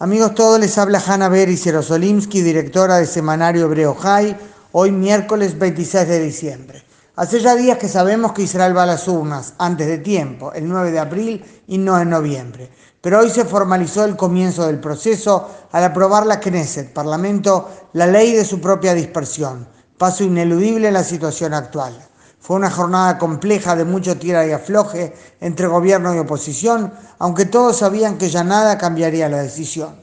Amigos todos, les habla Hanna Beris Jerosolimsky, directora del semanario Hebreo High, hoy miércoles 26 de diciembre. Hace ya días que sabemos que Israel va a las urnas antes de tiempo, el 9 de abril y no en noviembre. Pero hoy se formalizó el comienzo del proceso al aprobar la Knesset, Parlamento, la ley de su propia dispersión, paso ineludible en la situación actual. Fue una jornada compleja de mucho tira y afloje entre gobierno y oposición, aunque todos sabían que ya nada cambiaría la decisión.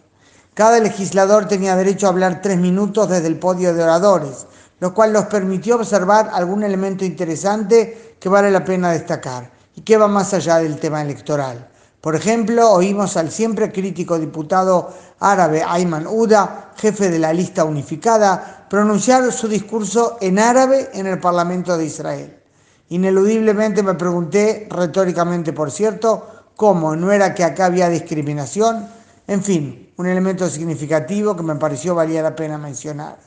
Cada legislador tenía derecho a hablar tres minutos desde el podio de oradores, lo cual nos permitió observar algún elemento interesante que vale la pena destacar y que va más allá del tema electoral. Por ejemplo, oímos al siempre crítico diputado árabe Ayman Uda, jefe de la lista unificada, pronunciar su discurso en árabe en el Parlamento de Israel. Ineludiblemente me pregunté, retóricamente por cierto, cómo no era que acá había discriminación. En fin, un elemento significativo que me pareció valía la pena mencionar.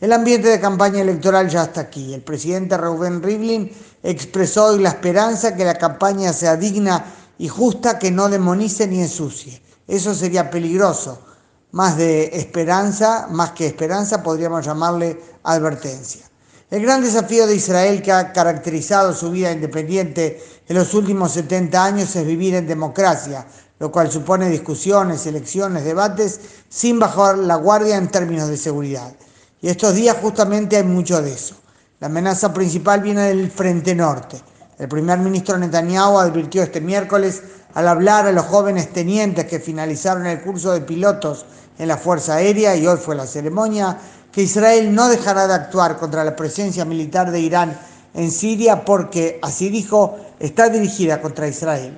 El ambiente de campaña electoral ya está aquí. El presidente Reuben Rivlin expresó hoy la esperanza que la campaña sea digna y justa que no demonice ni ensucie. Eso sería peligroso. Más de esperanza, más que esperanza, podríamos llamarle advertencia. El gran desafío de Israel que ha caracterizado su vida independiente en los últimos 70 años es vivir en democracia, lo cual supone discusiones, elecciones, debates, sin bajar la guardia en términos de seguridad. Y estos días justamente hay mucho de eso. La amenaza principal viene del Frente Norte el primer ministro Netanyahu advirtió este miércoles al hablar a los jóvenes tenientes que finalizaron el curso de pilotos en la Fuerza Aérea y hoy fue la ceremonia, que Israel no dejará de actuar contra la presencia militar de Irán en Siria porque, así dijo, está dirigida contra Israel.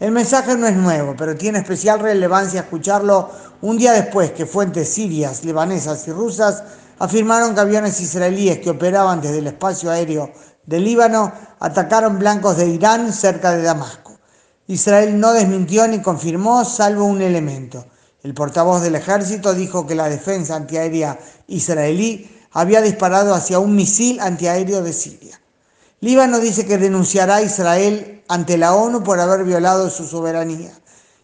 El mensaje no es nuevo, pero tiene especial relevancia escucharlo un día después que fuentes sirias, libanesas y rusas afirmaron que aviones israelíes que operaban desde el espacio aéreo del Líbano atacaron blancos de Irán cerca de Damasco. Israel no desmintió ni confirmó salvo un elemento. El portavoz del ejército dijo que la defensa antiaérea israelí había disparado hacia un misil antiaéreo de Siria. Líbano dice que denunciará a Israel ante la ONU por haber violado su soberanía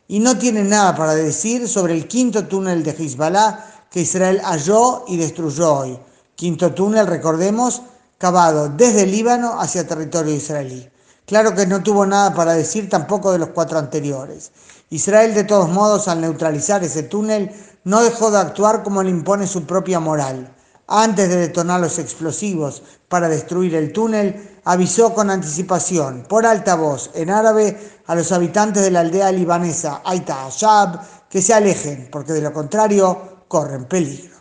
y no tiene nada para decir sobre el quinto túnel de Hezbollah que Israel halló y destruyó hoy. Quinto túnel, recordemos, cavado desde el Líbano hacia territorio israelí. Claro que no tuvo nada para decir tampoco de los cuatro anteriores. Israel, de todos modos, al neutralizar ese túnel, no dejó de actuar como le impone su propia moral. Antes de detonar los explosivos para destruir el túnel, avisó con anticipación, por alta voz, en árabe, a los habitantes de la aldea libanesa Aita Ashab que se alejen, porque de lo contrario corren peligro.